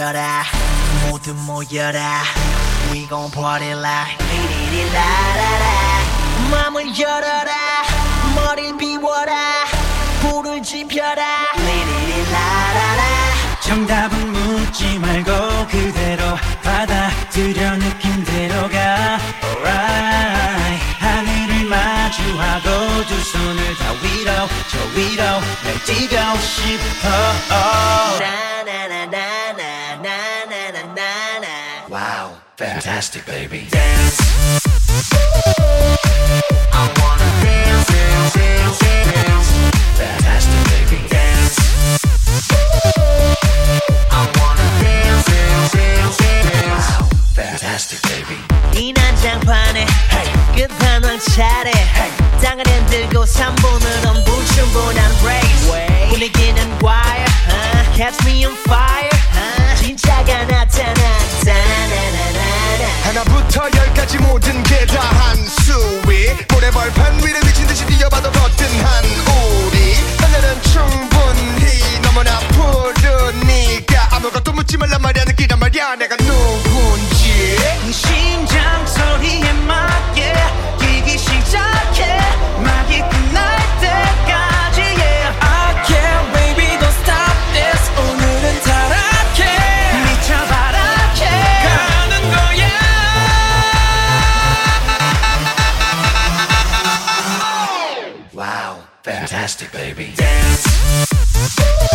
붙어라. 모두 모여라. We gon' party like 리리리라라라. 맘을 열어라. 머리를 비워라. 불을 지펴라. 리리리라라라. 정답은 묻지 말고 그대로 받아들여 느낌대로 가 Alright. 하늘을 마주하고 두 손을 다 위로 저 위로 날 뛰고 싶어. 나 fantastic, baby. dance. I wanna dance, dance, dance, dance, Fantastic, baby. dance. I wanna dance, dance, dance, dance. Fantastic, baby. 이 난장판에 끝판왕 차례 땅을 흔들고 3분은 불충분한 race 분위기는 wire uh, catch me on fire uh, 진짜가 나타났다 나나나나 하나부터 열까지 모든 게 다 한 수위. 모래벌판 위를 미친 듯이 뛰어봐도 거뜬한 우리. 하늘은 충분히 너무나 푸르니까 아무것도 묻지 말란 말이야. 느끼란 말이야. 내가 누군지 baby. dance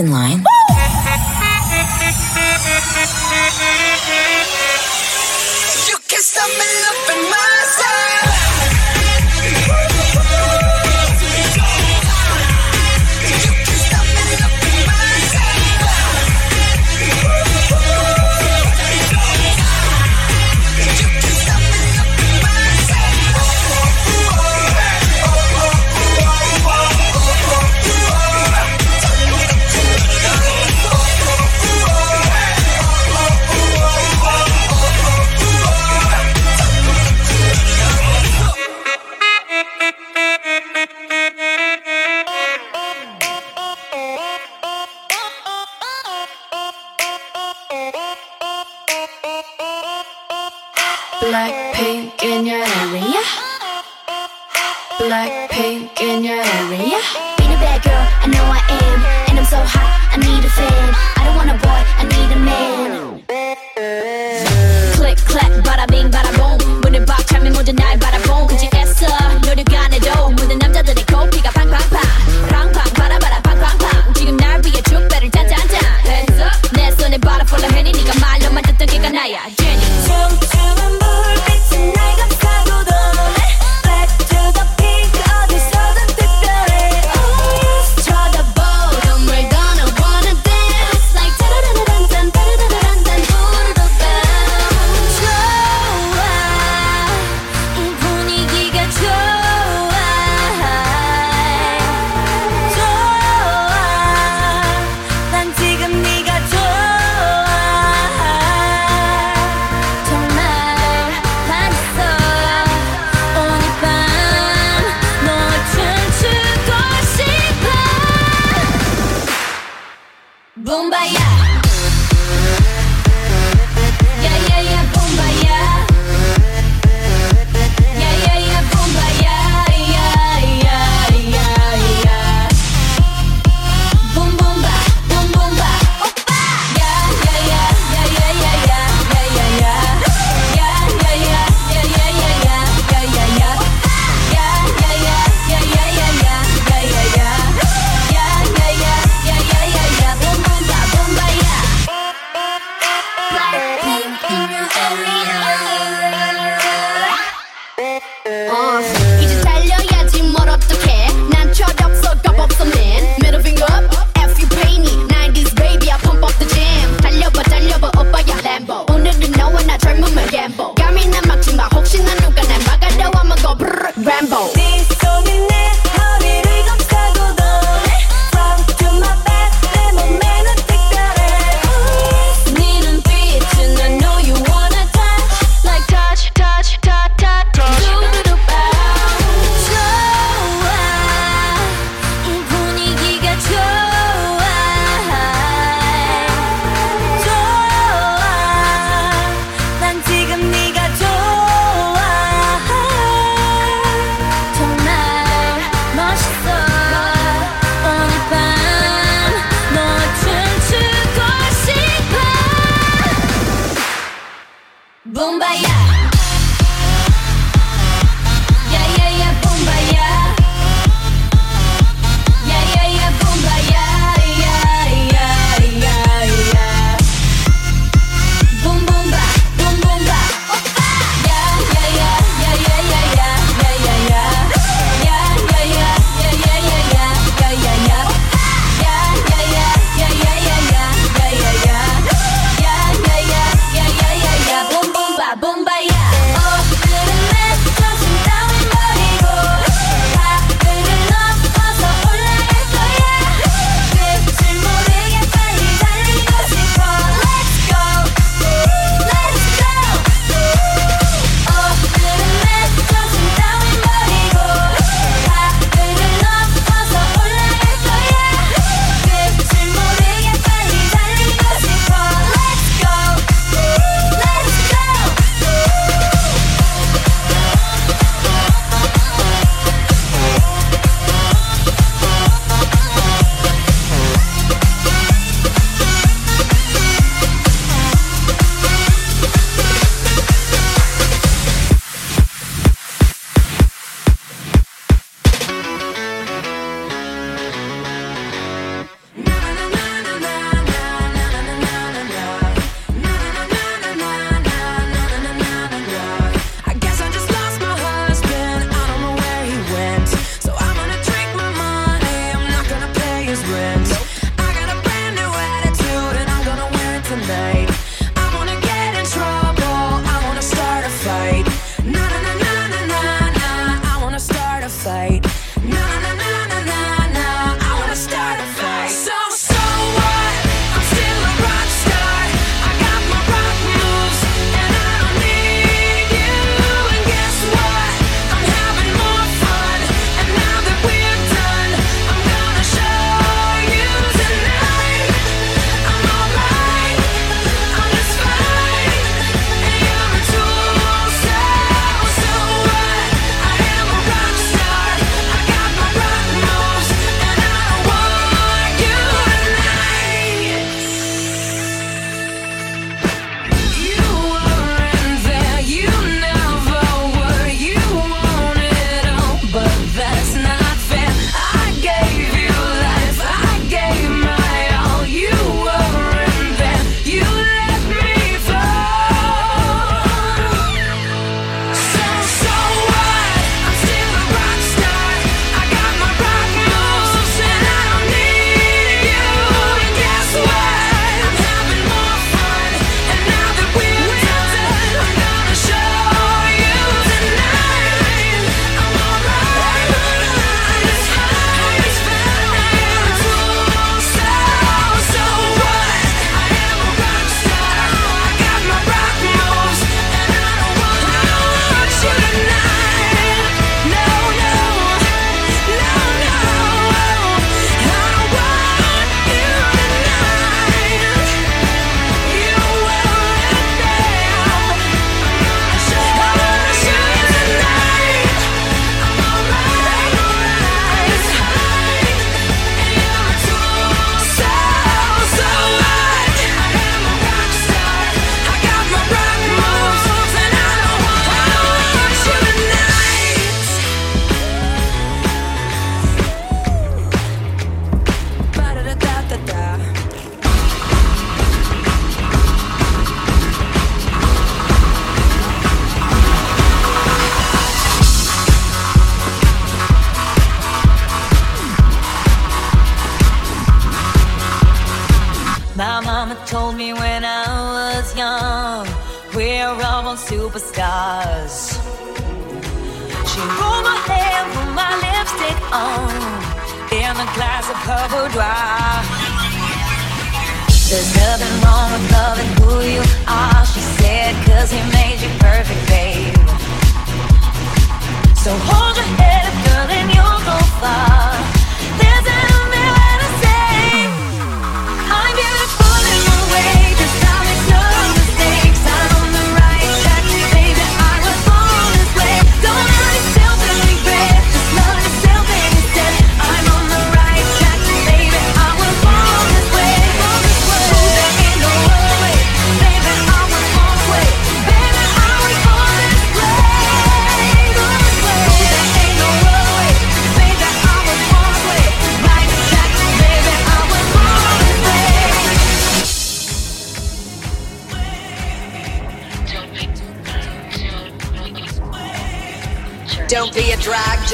in line.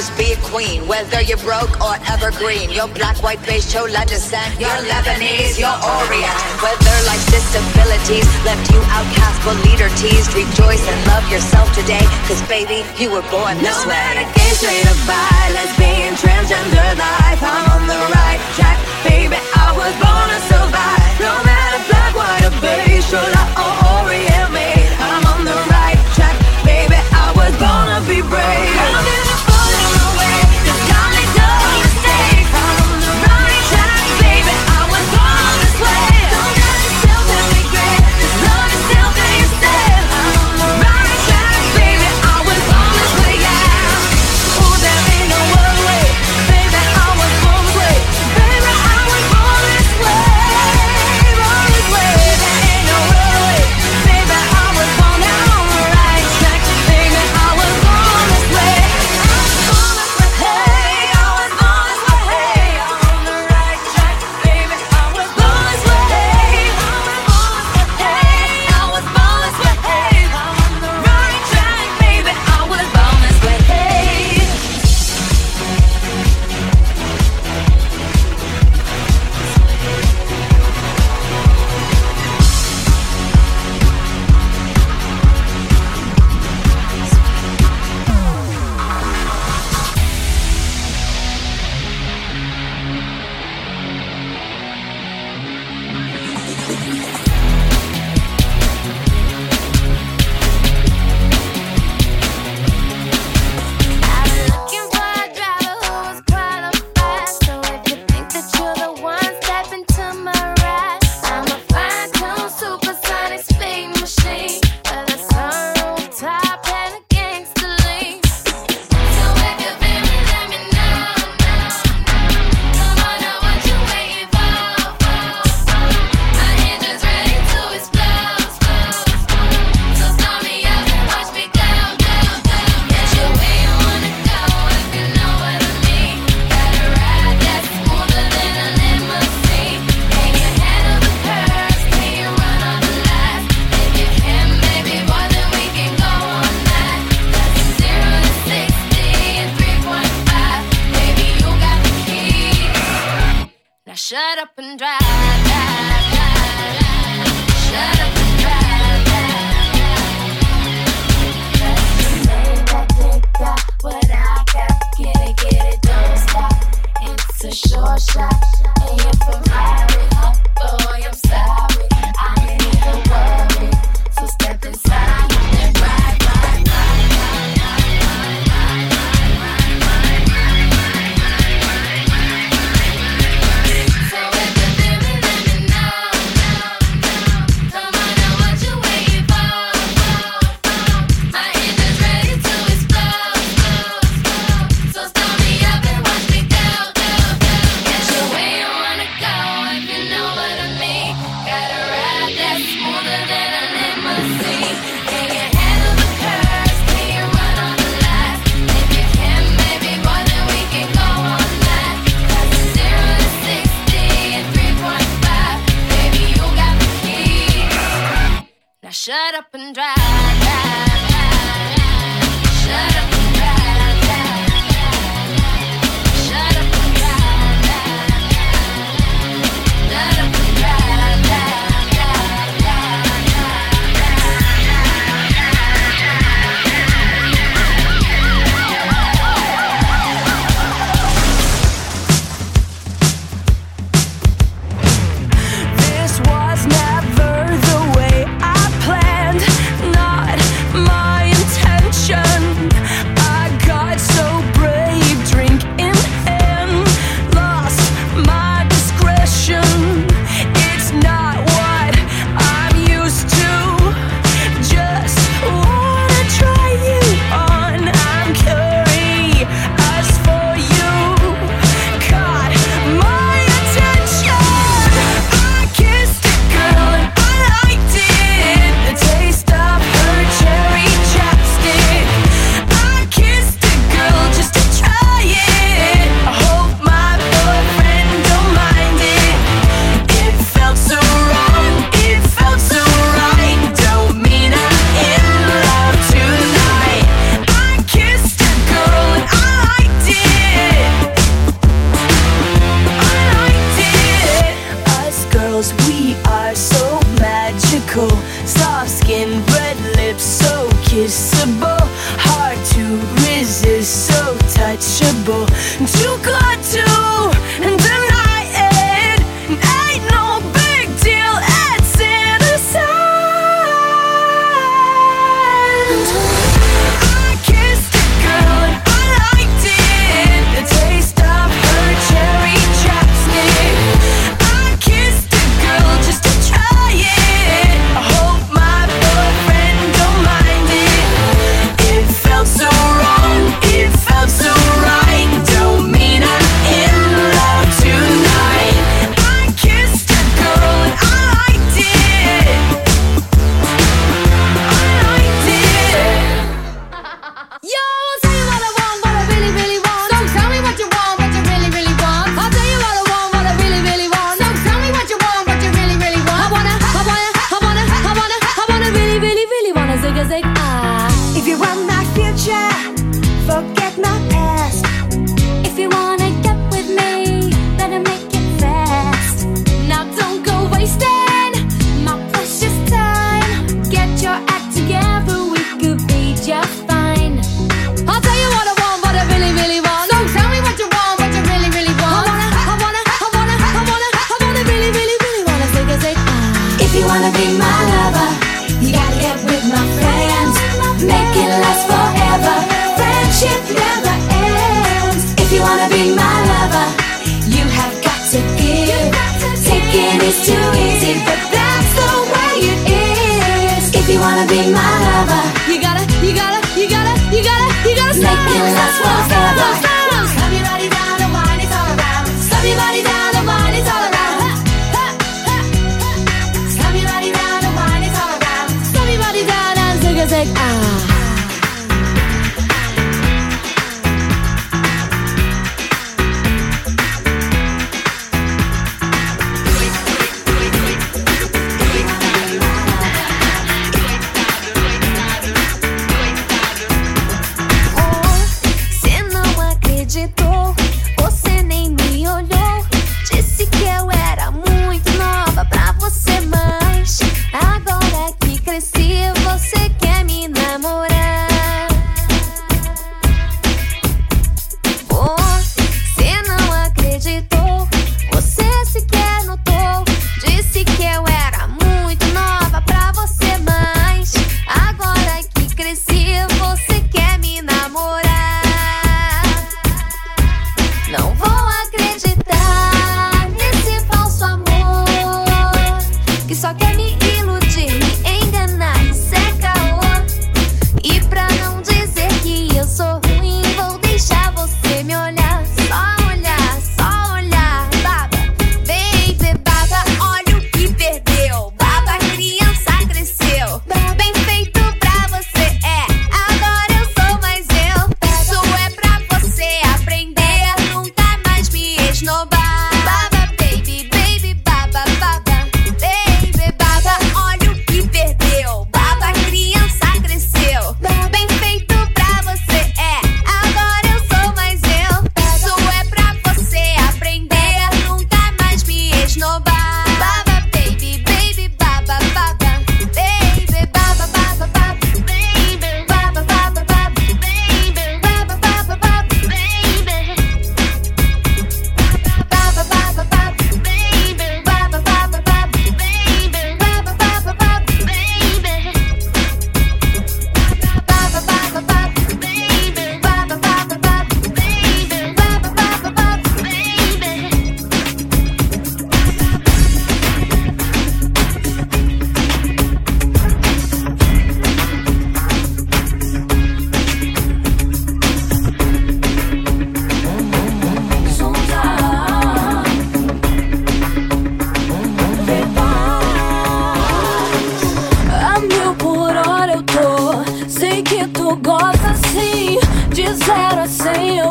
just be a queen. Whether you're broke or evergreen, your black, white, beige, chola descent, your Lebanese, your Orient. Whether life's disabilities left you outcast but leader teased, rejoice and love yourself today. Cause baby, you were born this no way. No matter gay, straight or bi, lesbian, transgender life, I'm on the right track. Baby, I was born to survive. No matter black, white, or beige, chola or Orient. and drive. Shut up.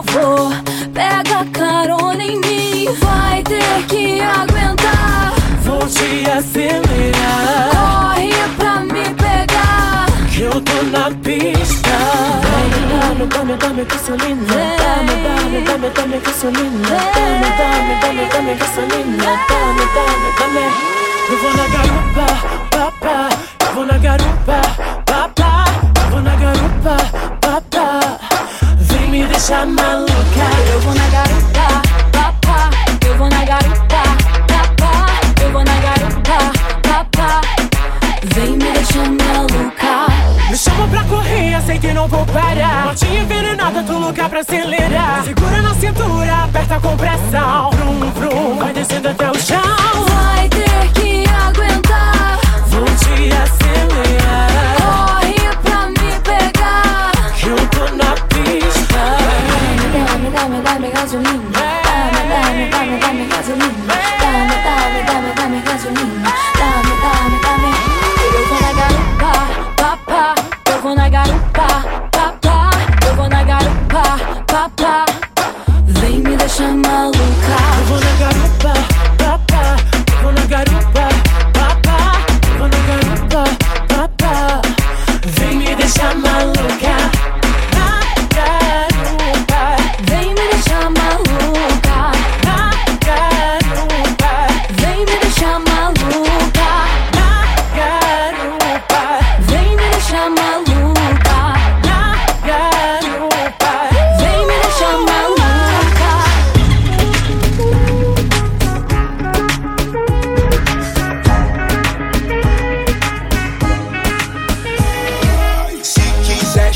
favor, pega carona em mim. Vai ter que aguentar. Vou te acelerar. Corre pra me pegar. Que eu tô na pista. Dame, dame, dame gasolina. Dame, dame, dame, dame gasolina. Dame, dame, dame, dame gasolina. Dame, dame, dame. Eu vou na gasolina. Deixar maluca. Eu vou na garupa, papá. Eu vou na garupa, papá. Eu vou na garupa, papá. Vem me deixar maluca. Me chama pra correr, sei que não vou parar. Notinha envenenada, tu lugar pra acelerar. Segura na cintura, aperta com pressão. Vrum, vrum, vai descendo até o chão. Vai ter que aguentar. Vou te acelerar. Dame, dame, gasolina. Dame, dame, dame, dame gasolina. Dame, dame, dame, dame gasolina. Dame, dame,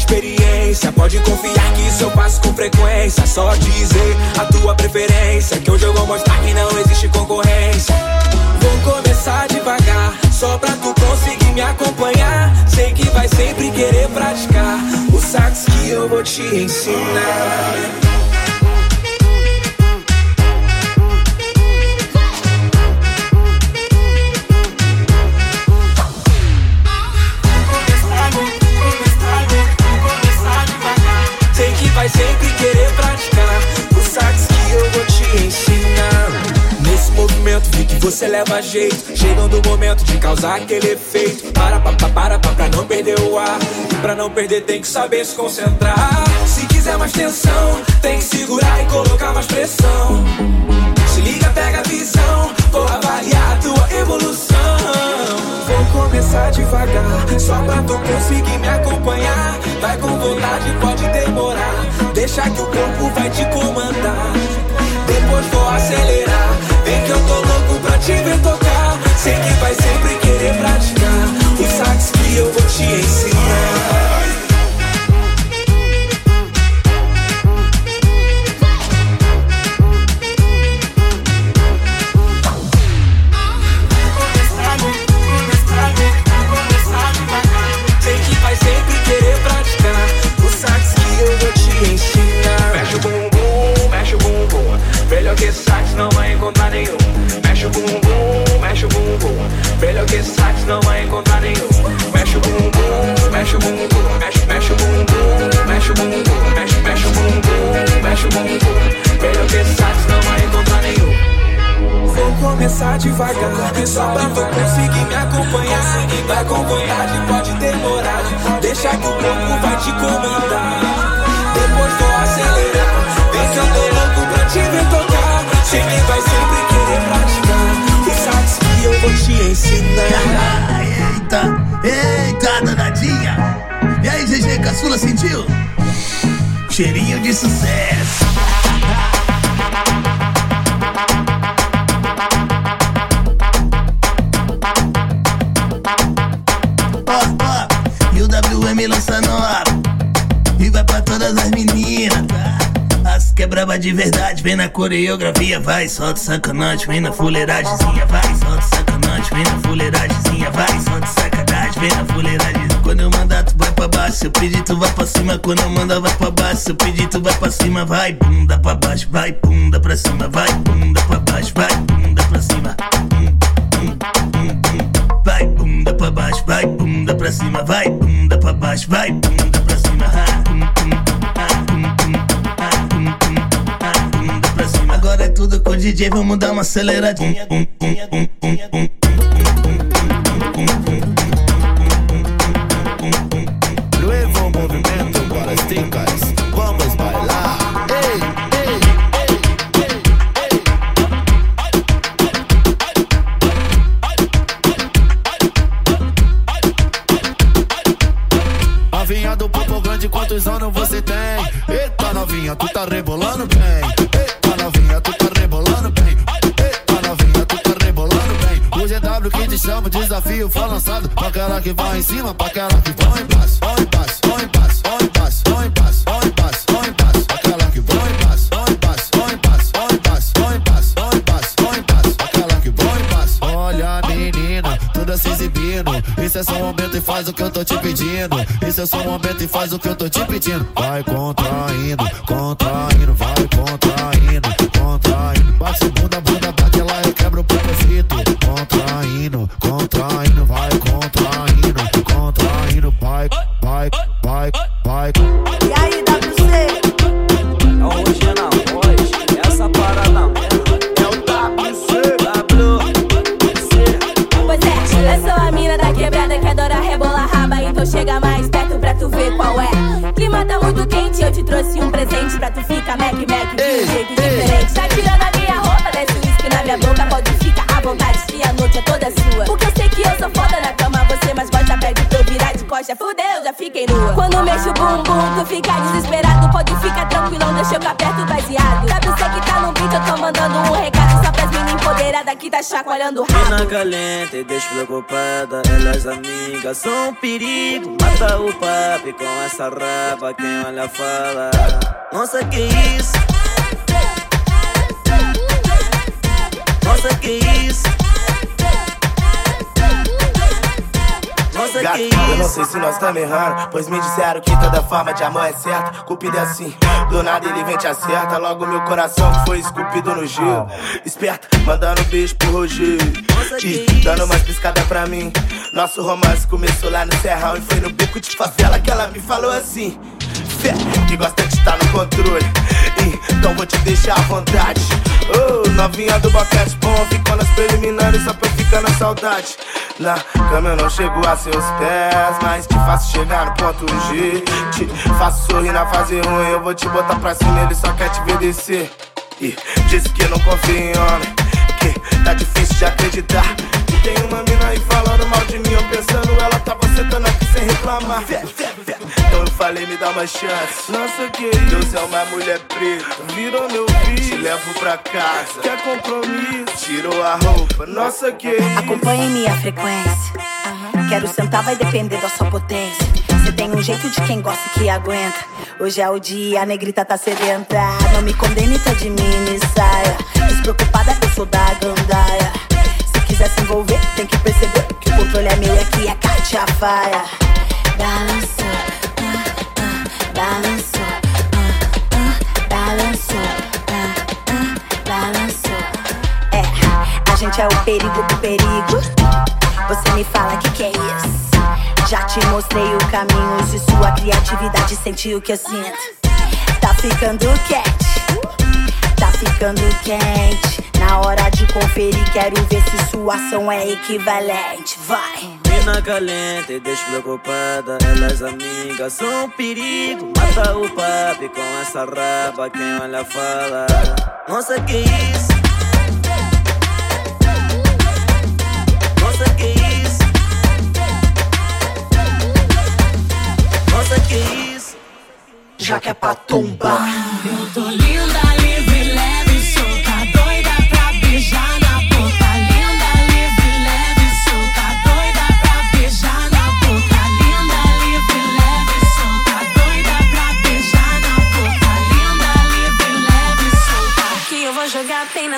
experiência, pode confiar que isso eu faço com frequência. Só dizer a tua preferência, que hoje eu vou mostrar que não existe concorrência. Vou começar devagar, só pra tu conseguir me acompanhar. Sei que vai sempre querer praticar o sax que eu vou te ensinar. Você leva jeito. Chegando o momento de causar aquele efeito. Para, para, para, para, pra não perder o ar. E pra não perder tem que saber se concentrar. Se quiser mais tensão, tem que segurar e colocar mais pressão. Se liga, pega a visão. Vou avaliar a tua evolução. Vou começar devagar, só pra tu conseguir me acompanhar. Vai com vontade, pode demorar. Deixa que o corpo vai te comandar. Depois vou acelerar. Vem que eu tô louco te ver tocar. Sei que vai sempre querer praticar o sax que eu vou te ensinar. Não vai encontrar nenhum. Mexe o bumbum, mexe o bumbum. Mexe, mexe o bumbum, mexe o bumbum. Mexe, mexe o bumbum, mexe o bumbum. Melhor que sax não vai encontrar nenhum. Vou começar devagar, só pra tu conseguir me acompanhar. Vai com vontade, pode demorar. Deixa que o corpo vai te comandar. Depois vou acelerar. Vem que eu tô louco pra te ver vou te ensinar. Eita, eita, danadinha. E aí, GG, caçula, sentiu? Cheirinho de sucesso. Ó, e o WM lança nova. E vai pra todas as meninas, tá? As que é de verdade, vem na coreografia, vai, solta sacanagem, vem na fuleiragemzinha, vai, solta sacanagem, vem na fuleiragemzinha, vai, solta sacanagem, vem na fuleiragemzinha. Quando eu mandar, tu vai pra baixo, eu pedir, tu vai pra cima. Quando eu mandar, vai pra baixo, eu pedir, tu vai pra cima, vai, bunda pra baixo, vai, bunda pra cima, vai, bunda pra baixo, vai, bunda pra cima. Vai, bunda pra baixo, vai, bunda pra cima, vai, bunda pra baixo, vai, bunda pra cima. Agora é tudo com o DJ, vamos dar uma aceleradinha. Desafio foi lançado. Pra aquela que vai em cima, pra aquela que vai em passo. Vai em passo, vai em passo, vai em passo, vai em passo, vai em passo, vai em passo. Aquela que vai em passo, vai em passo, vai em passo, vai em passo, vai em passo, vai em passo, vai em passo. Aquela que vai em passo. Olha menina, toda se exibindo. Isso é só um momento e faz o que eu tô te pedindo. Isso é só um momento e faz o que eu tô te pedindo. Vai contraindo, contraindo, vai contraindo, contraindo. Bate bunda, bunda, bate Contraindo, contraindo, vai contraindo, contraindo, vai, vai, vai, vai. E aí, WC? É o Roger na voz, essa parada. É o WC. Pois é, eu sou a mina da quebrada que adora rebolar raba. Então chega mais perto pra tu ver qual é. Clima tá muito quente, eu te trouxe um presente pra Fudeu, já fiquei nua. Quando mexo o bumbum, tu fica desesperado. Pode ficar tranquilão, deixa eu perto baseado. Sabe você que tá no beat, eu tô mandando um recado só pras meninas empoderadas que tá chacoalhando o Mina rabo. caliente, despreocupada, elas amigas são um perigo. Mata o papi com essa raba, quem olha fala. Nossa, que isso? Nossa, que isso? Nossa, Gato, eu não sei se nós estamos errando Pois me disseram que toda forma de amor é certa. Cupido é assim, do nada ele vem te acerta. Logo meu coração foi esculpido no gelo. Esperta, mandando um beijo pro Rogério E dando umas piscadas pra mim. Nosso romance começou lá no Serrão E foi no beco de favela que ela me falou assim Fé, que gosta de estar no controle. Então vou te deixar à vontade. Oh, novinha do boquete bom Ficou nas preliminares só pra eu ficar na saudade. Na cama eu não chego a seus pés Mas te faço chegar no ponto G. Te faço sorrir na fase ruim Eu vou te botar pra cima, ele só quer te ver descer. E disse que não confia em homem Que tá difícil de acreditar. Que tem uma mina aí falando mal de mim Eu pensando, ela tava sentando aqui sem reclamar. Fé, fé, fé. Falei, me dá uma chance Nossa, que Deus é uma mulher preta Virou meu filho, te levo pra casa Quer compromisso? Tirou a roupa Nossa, que Acompanhe minha frequência. Quero sentar, vai depender da sua potência. Você tem um jeito de quem gosta e que aguenta. Hoje é o dia, a negrita tá sedenta. Não me condene, tá de mini saia. Despreocupada, eu sou da gandaia. Se quiser se envolver, tem que perceber que o controle é meu e aqui a Katia faia. Balançou, ah, balançou, ah, ah, balançou, ah, balançou. É, a gente é o perigo do perigo. Você me fala que que é isso? Já te mostrei o caminho de sua criatividade, senti o que eu sinto. Tá ficando quente, tá ficando quente. Na hora de conferir, quero ver se sua ação é equivalente. Vai. Mina caliente, despreocupada, elas amigas são um perigo. Mata o papi com essa raba, quem olha fala. Nossa, que isso? Nossa, que isso? Nossa, que isso? Já que é pra tombar Eu tô linda,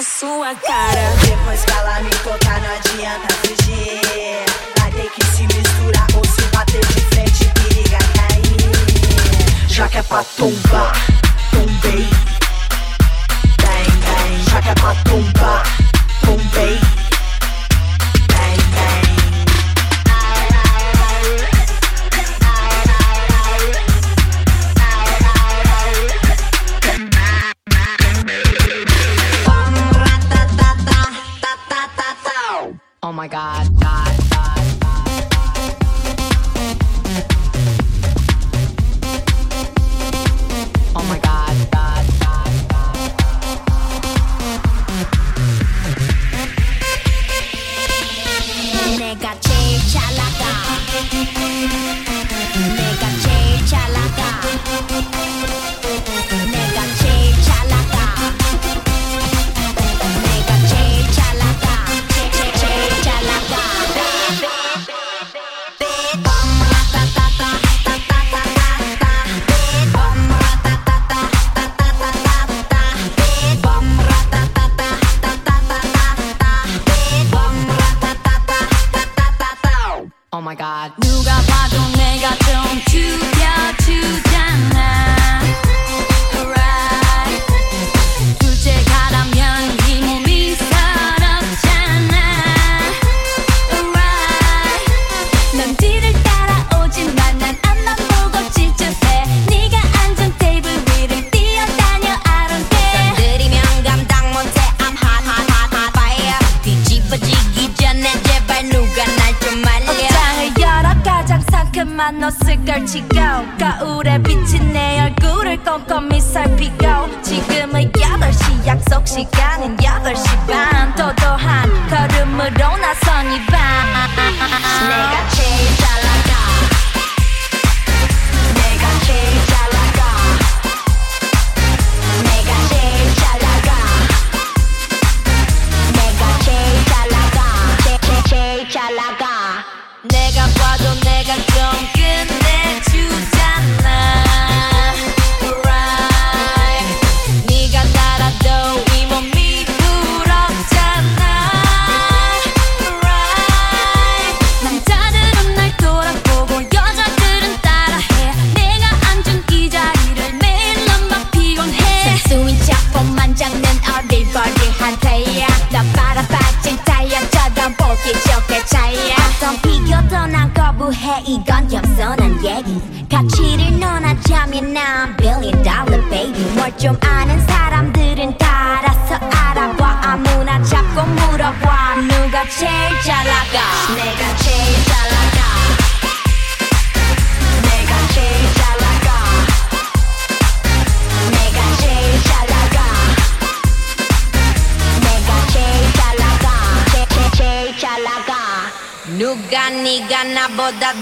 sua cara. Depois que ela me tocar, não adianta fugir. Vai ter que se misturar ou se bater de frente, periga cair. Já que é pra tombar Tombei Bang, bang. Já que é pra tombar Tombei my God.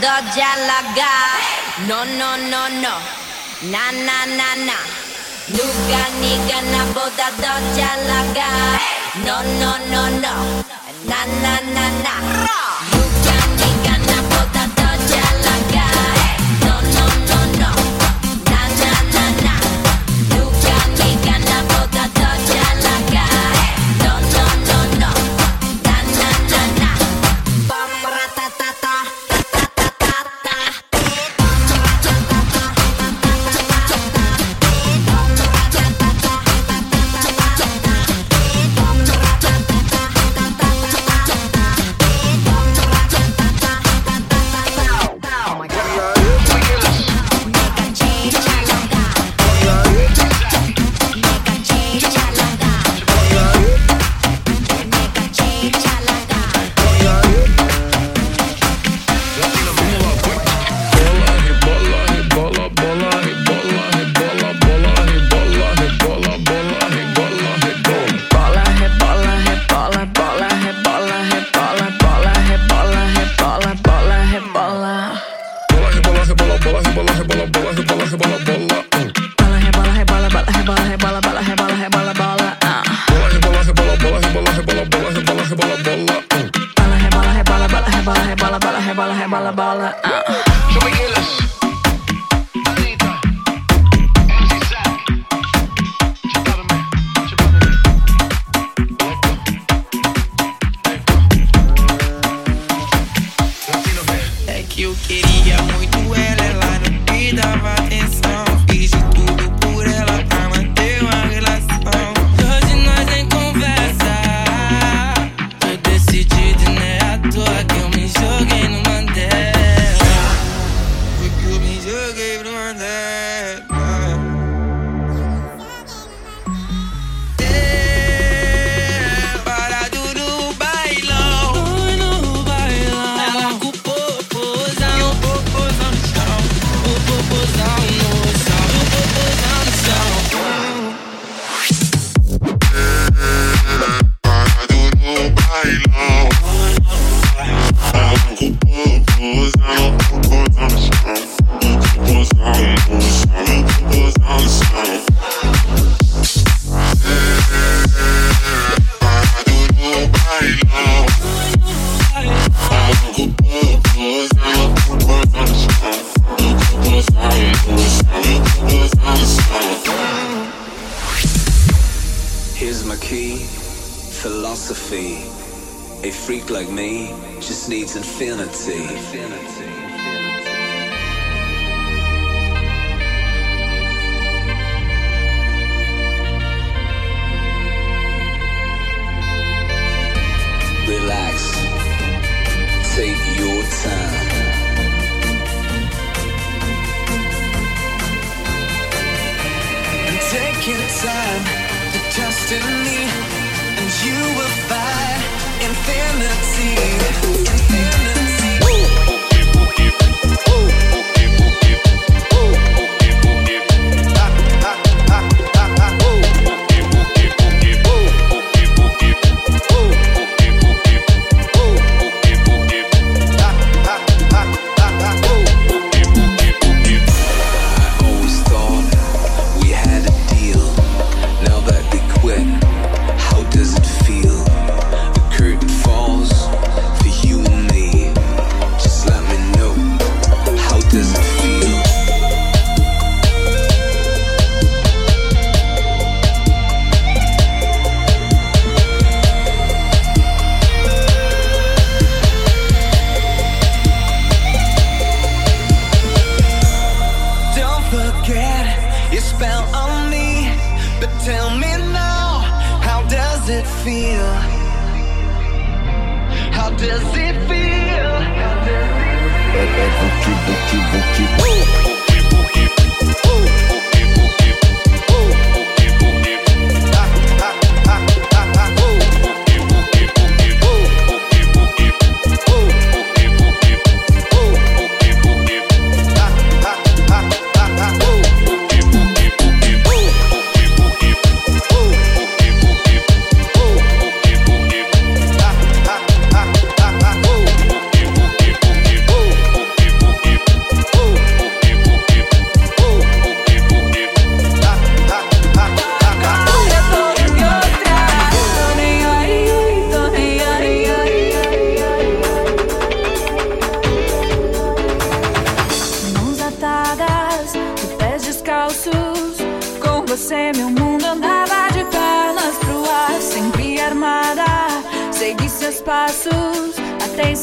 do jalaga. No, no, no, no. Na, na, na, na. Nuga, niga, na, boda, do jalaga. No, no, no, no. Na, na, na, na. Rah!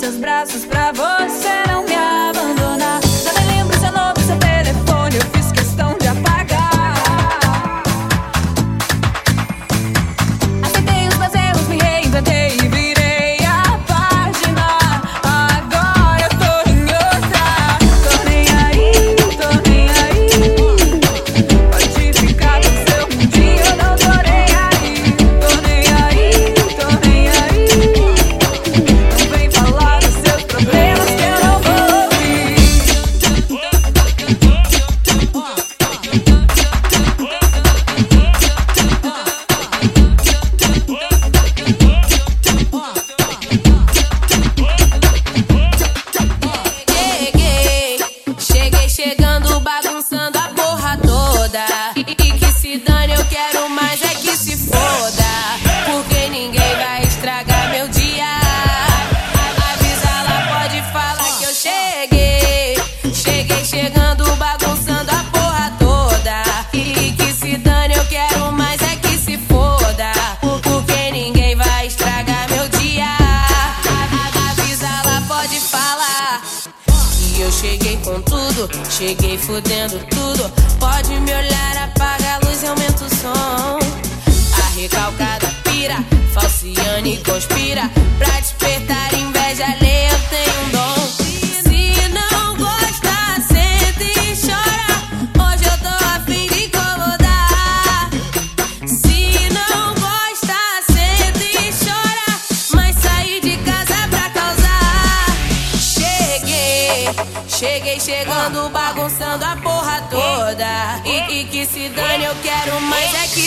Seus braços quero mais é que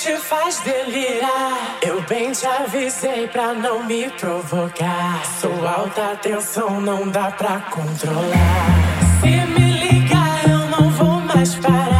Te faz delirar. Eu bem te avisei pra não me provocar. Sou alta tensão, não dá pra controlar. Se me ligar, eu não vou mais parar.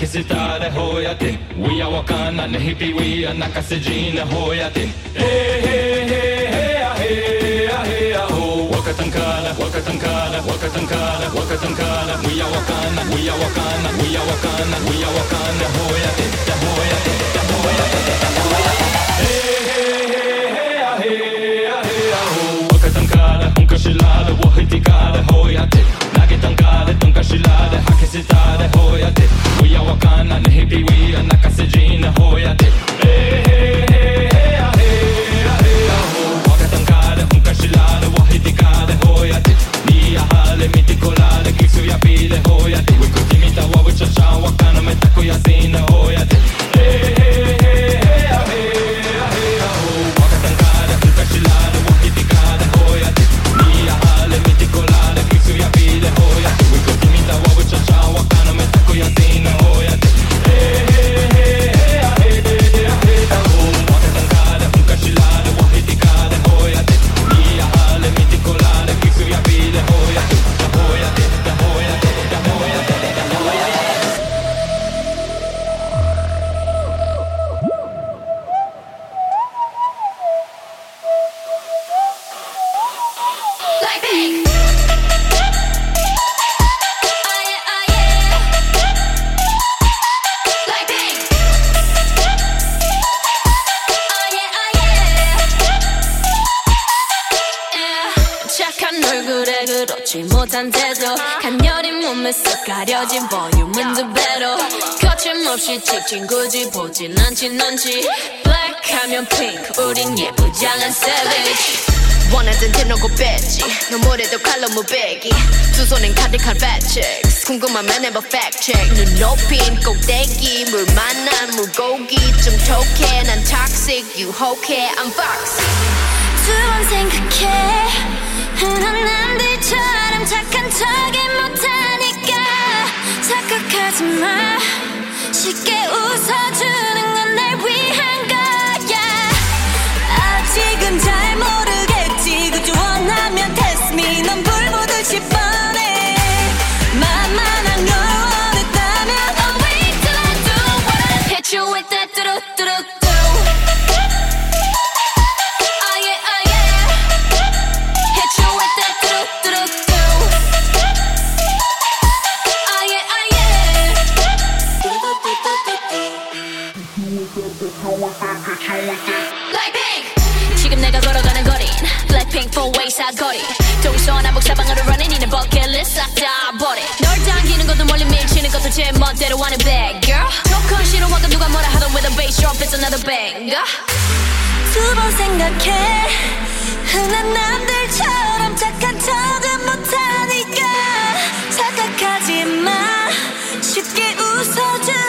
we are walking on kisitare hoyati wiya wakana nehipiwiya na kasijine hoyati 무배기 두 손엔 가득한 팩체크 궁금하면 해봐 팩체크 눈 높인 꼭대기 물 만난 물고기. 좀 톡해 난 toxic. 유혹해 I'm foxy. 두번 생각해. 흔한 남들처럼 착한 척이 못하니까. 착각하지 마. 쉽게 웃어주 외사 거리 동서남북 사방으로 running 이는 버킷리스트 싹다 버리 널 당기는 것도 멀리 밀치는 것도 제 멋대로 하는 bad girl. 조금 싫어하고 누가 뭐라 하던 with a bass drop it's another banger. 두번 생각해. 흔한 남들처럼 착한 척은 못하니까. 착각하지 마. 쉽게 웃어줘